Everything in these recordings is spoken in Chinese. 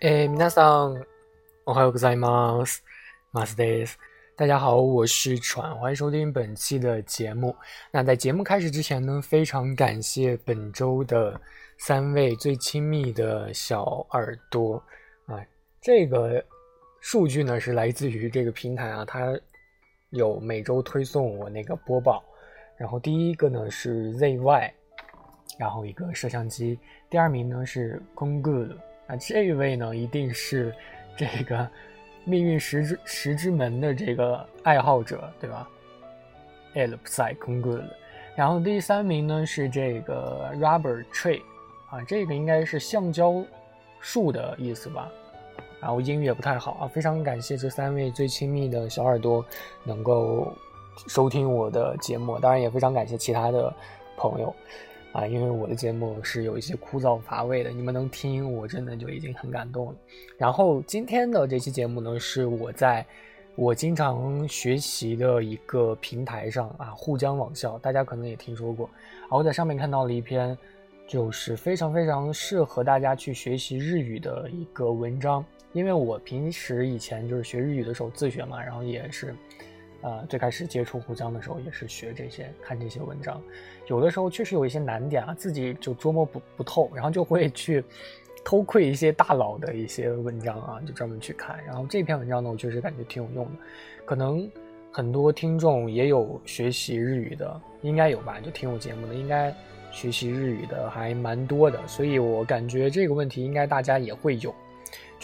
えー、皆さん、おはようございます。マスです。大家好，我是喘，欢迎收听本期的节目。那在节目开始之前呢，非常感谢本周的三位最亲密的小耳朵啊，这个数据呢是来自于这个平台啊，它有每周推送我那个播报。然后第一个呢是 ZY，然后一个摄像机，第二名呢是 Kongul。 啊，这位呢，一定是这个命运石之石之门的这个爱好者，对吧 e l p s i c o n g o o d 然后第三名呢是这个 Rubber Tree，啊，这个应该是橡胶树的意思吧。然后英语也不太好啊，非常感谢这三位最亲密的小耳朵能够收听我的节目，当然也非常感谢其他的朋友。啊，因为我的节目是有一些枯燥乏味的，你们能听，我真的就已经很感动了。然后今天的这期节目呢，是我在我经常学习的一个平台上啊，沪江网校，大家可能也听说过。啊，我在上面看到了一篇，就是非常非常适合大家去学习日语的一个文章。因为我平时以前就是学日语的时候自学嘛，然后也是。呃，最开始接触沪江的时候，也是学这些，看这些文章，有的时候确实有一些难点啊，自己就捉摸不不透，然后就会去偷窥一些大佬的一些文章啊，就专门去看。然后这篇文章呢，我确实感觉挺有用的，可能很多听众也有学习日语的，应该有吧？就听我节目的，应该学习日语的还蛮多的，所以我感觉这个问题应该大家也会有。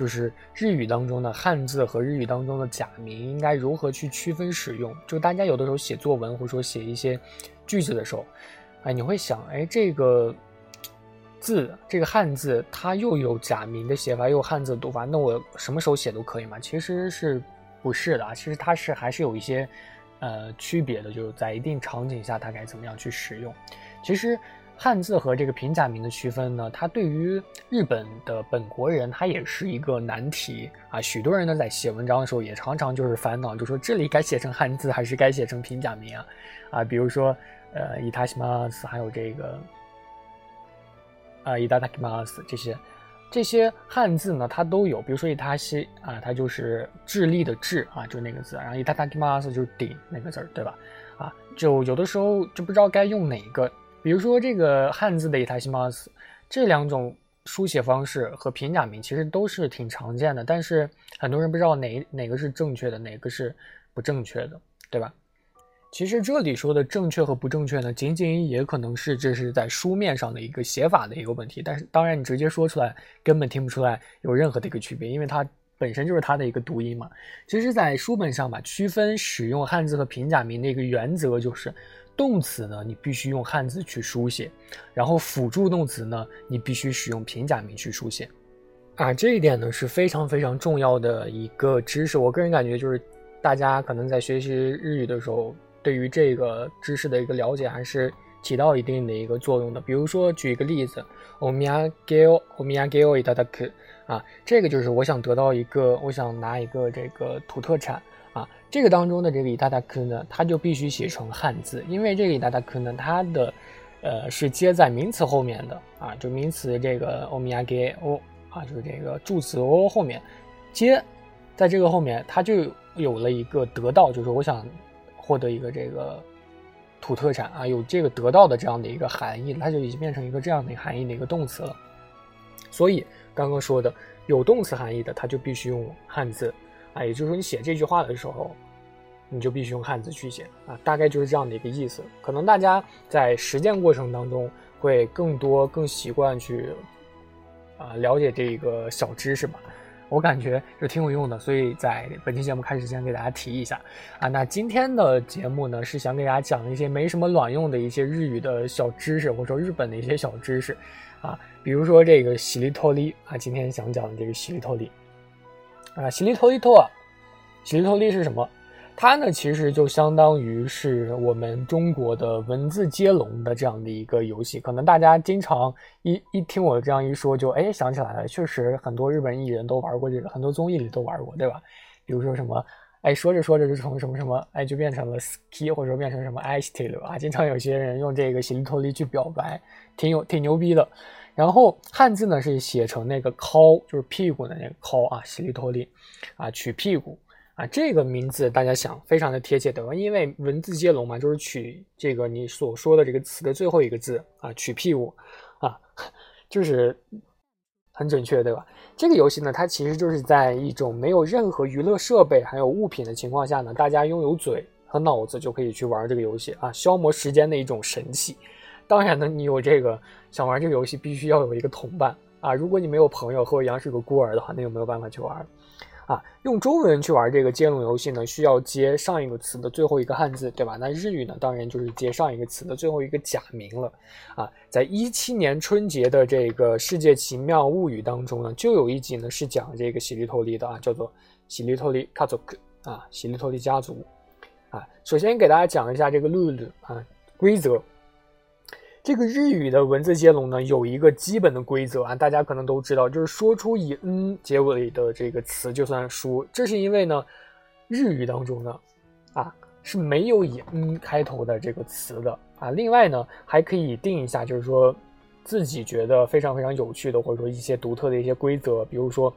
就是日语当中的汉字和日语当中的假名应该如何去区分使用？就大家有的时候写作文或者说写一些句子的时候，哎，你会想，哎，这个字，这个汉字它又有假名的写法，又有汉字的读法，那我什么时候写都可以吗？其实是不是的啊？其实它是还是有一些呃区别的，就是在一定场景下它该怎么样去使用。其实。汉字和这个平假名的区分呢，它对于日本的本国人，它也是一个难题啊。许多人呢在写文章的时候，也常常就是烦恼，就说这里该写成汉字还是该写成平假名啊？啊，比如说，呃，伊塔西马斯，还有这个，啊，伊达塔基马斯这些，这些汉字呢，它都有。比如说伊塔西啊，它就是智力的智啊，就那个字，然后伊达塔基马斯就是顶那个字儿，对吧？啊，就有的时候就不知道该用哪个。比如说这个汉字的伊塔西马斯，这两种书写方式和平假名其实都是挺常见的，但是很多人不知道哪哪个是正确的，哪个是不正确的，对吧？其实这里说的正确和不正确呢，仅仅也可能是这是在书面上的一个写法的一个问题，但是当然你直接说出来根本听不出来有任何的一个区别，因为它本身就是它的一个读音嘛。其实，在书本上吧，区分使用汉字和平假名的一个原则就是。动词呢，你必须用汉字去书写，然后辅助动词呢，你必须使用平假名去书写，啊，这一点呢是非常非常重要的一个知识。我个人感觉就是，大家可能在学习日语的时候，对于这个知识的一个了解还是起到一定的一个作用的。比如说，举一个例子，omiyage，omiyage itadaku，啊，这个就是我想得到一个，我想拿一个这个土特产。啊，这个当中的这个伊达达克呢，它就必须写成汉字，因为这个伊达达克呢，它的，呃，是接在名词后面的啊，就名词这个欧米亚给欧啊，就是这个助词欧后面接，在这个后面，它就有了一个得到，就是我想获得一个这个土特产啊，有这个得到的这样的一个含义，它就已经变成一个这样的含义的一个动词了。所以刚刚说的有动词含义的，它就必须用汉字。啊，也就是说，你写这句话的时候，你就必须用汉字去写啊，大概就是这样的一个意思。可能大家在实践过程当中会更多、更习惯去啊了解这一个小知识吧。我感觉就挺有用的，所以在本期节目开始前给大家提一下啊。那今天的节目呢，是想给大家讲一些没什么卵用的一些日语的小知识，或者说日本的一些小知识啊，比如说这个洗力脱离啊，今天想讲的这个洗力脱离。啊，洗力托利托，洗力托利是什么？它呢，其实就相当于是我们中国的文字接龙的这样的一个游戏。可能大家经常一一听我这样一说，就哎想起来了，确实很多日本艺人都玩过这个，很多综艺里都玩过，对吧？比如说什么，哎说着说着就从什么什么，哎就变成了 ski，或者说变成什么 ice t i l 啊，经常有些人用这个洗力托力去表白，挺有挺牛逼的。然后汉字呢是写成那个“靠”，就是屁股的那个“靠”啊，洗利托利啊，取屁股啊，这个名字大家想非常的贴切对吧？因为文字接龙嘛，就是取这个你所说的这个词的最后一个字啊，取屁股啊，就是很准确对吧？这个游戏呢，它其实就是在一种没有任何娱乐设备还有物品的情况下呢，大家拥有嘴和脑子就可以去玩这个游戏啊，消磨时间的一种神器。当然呢，你有这个想玩这个游戏，必须要有一个同伴啊。如果你没有朋友，和我一样是个孤儿的话，那就没有办法去玩啊。用中文去玩这个接龙游戏呢，需要接上一个词的最后一个汉字，对吧？那日语呢，当然就是接上一个词的最后一个假名了啊。在一七年春节的这个《世界奇妙物语》当中呢，就有一集呢是讲这个喜力托利的啊，叫做喜力托利家族啊，喜利托利家族啊。首先给大家讲一下这个路路啊规则。这个日语的文字接龙呢，有一个基本的规则啊，大家可能都知道，就是说出以 “n” 结尾的这个词就算输。这是因为呢，日语当中呢，啊是没有以 “n” 开头的这个词的啊。另外呢，还可以定一下，就是说自己觉得非常非常有趣的，或者说一些独特的一些规则，比如说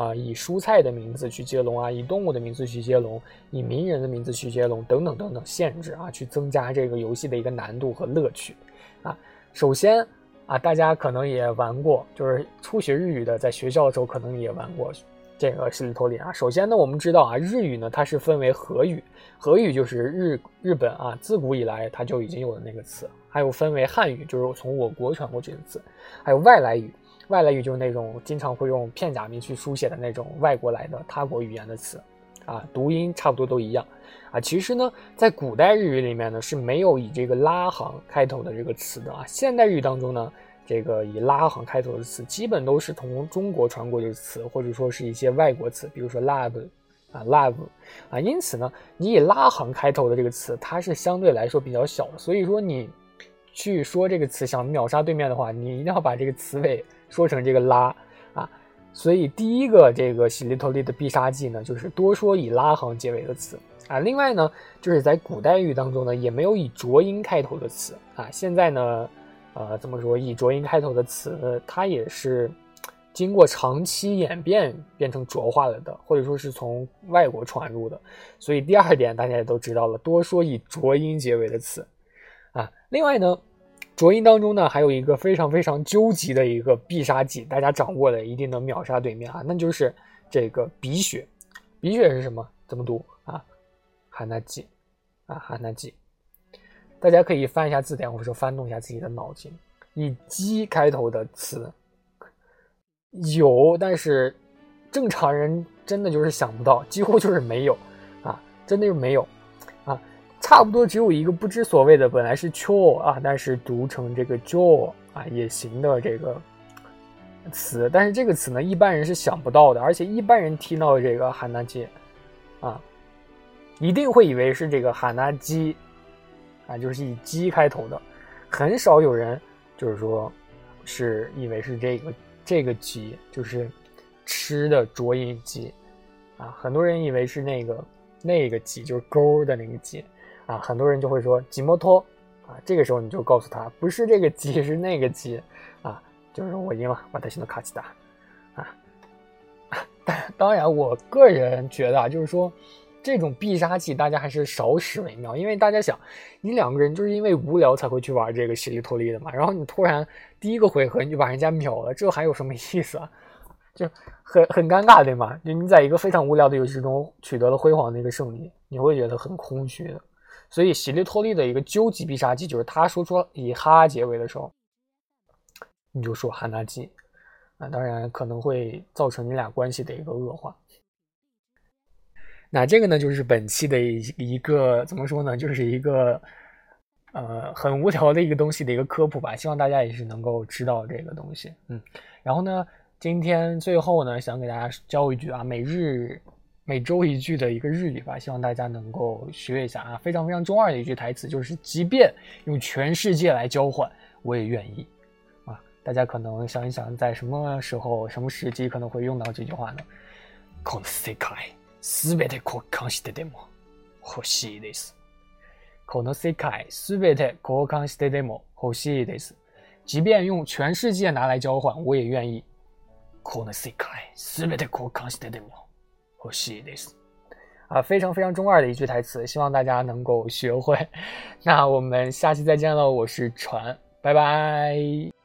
啊，以蔬菜的名字去接龙啊，以动物的名字去接龙，以名人的名字去接龙，等等等等限制啊，去增加这个游戏的一个难度和乐趣。啊，首先啊，大家可能也玩过，就是初学日语的，在学校的时候可能也玩过这个十里头里啊。首先呢，我们知道啊，日语呢它是分为和语，和语就是日日本啊自古以来它就已经有的那个词，还有分为汉语，就是从我国传过去的词，还有外来语，外来语就是那种经常会用片假名去书写的那种外国来的他国语言的词，啊，读音差不多都一样。啊，其实呢，在古代日语里面呢是没有以这个拉行开头的这个词的啊。现代日语当中呢，这个以拉行开头的词基本都是从中国传过去的词，或者说是一些外国词，比如说 love 啊，love 啊。因此呢，你以拉行开头的这个词，它是相对来说比较小的。所以说你去说这个词想秒杀对面的话，你一定要把这个词尾说成这个拉啊。所以第一个这个喜力托利的必杀技呢，就是多说以拉行结尾的词。啊，另外呢，就是在古代语当中呢，也没有以浊音开头的词啊。现在呢，呃，怎么说以浊音开头的词，它也是经过长期演变变成浊化了的，或者说是从外国传入的。所以第二点大家也都知道了，多说以浊音结尾的词啊。另外呢，浊音当中呢，还有一个非常非常究极的一个必杀技，大家掌握了一定能秒杀对面啊，那就是这个鼻血。鼻血是什么？怎么读啊？哈纳吉，啊，哈纳吉，大家可以翻一下字典，或者说翻动一下自己的脑筋。以“鸡”开头的词有，但是正常人真的就是想不到，几乎就是没有啊，真的是没有。差不多只有一个不知所谓的，本来是 “cho” 啊，但是读成这个 “jo” 啊也行的这个词，但是这个词呢，一般人是想不到的，而且一般人听到这个哈纳吉啊。一定会以为是这个哈纳鸡，啊，就是以鸡开头的，很少有人就是说，是以为是这个这个鸡，就是吃的浊音鸡，啊，很多人以为是那个那个鸡，就是勾的那个鸡，啊，很多人就会说吉摩托，啊，这个时候你就告诉他不是这个鸡，是那个鸡，啊，就是我赢了，我得先到卡奇达，啊，当然，我个人觉得啊，就是说。这种必杀技大家还是少使为妙，因为大家想，你两个人就是因为无聊才会去玩这个西利托利的嘛，然后你突然第一个回合你就把人家秒了，这还有什么意思啊？就很很尴尬，对吗？就你在一个非常无聊的游戏中取得了辉煌的一个胜利，你会觉得很空虚的。所以席利托利的一个究极必杀技就是他说出以哈结尾的时候，你就说哈纳基，啊，当然可能会造成你俩关系的一个恶化。那这个呢，就是本期的一一个怎么说呢，就是一个呃很无聊的一个东西的一个科普吧。希望大家也是能够知道这个东西，嗯。然后呢，今天最后呢，想给大家教一句啊，每日每周一句的一个日语吧，希望大家能够学一下啊。非常非常中二的一句台词，就是即便用全世界来交换，我也愿意啊。大家可能想一想，在什么时候、什么时机可能会用到这句话呢？この世界。すべて交換してでも欲しいです。この世界すべて交換してでも欲しいです。 即便用全世界拿来交换，我也愿意。この世界全て交換してでも 欲しいです。啊，非常非常中二的一句台词，希望大家能够学会。那我们下期再见喽，我是船，拜拜。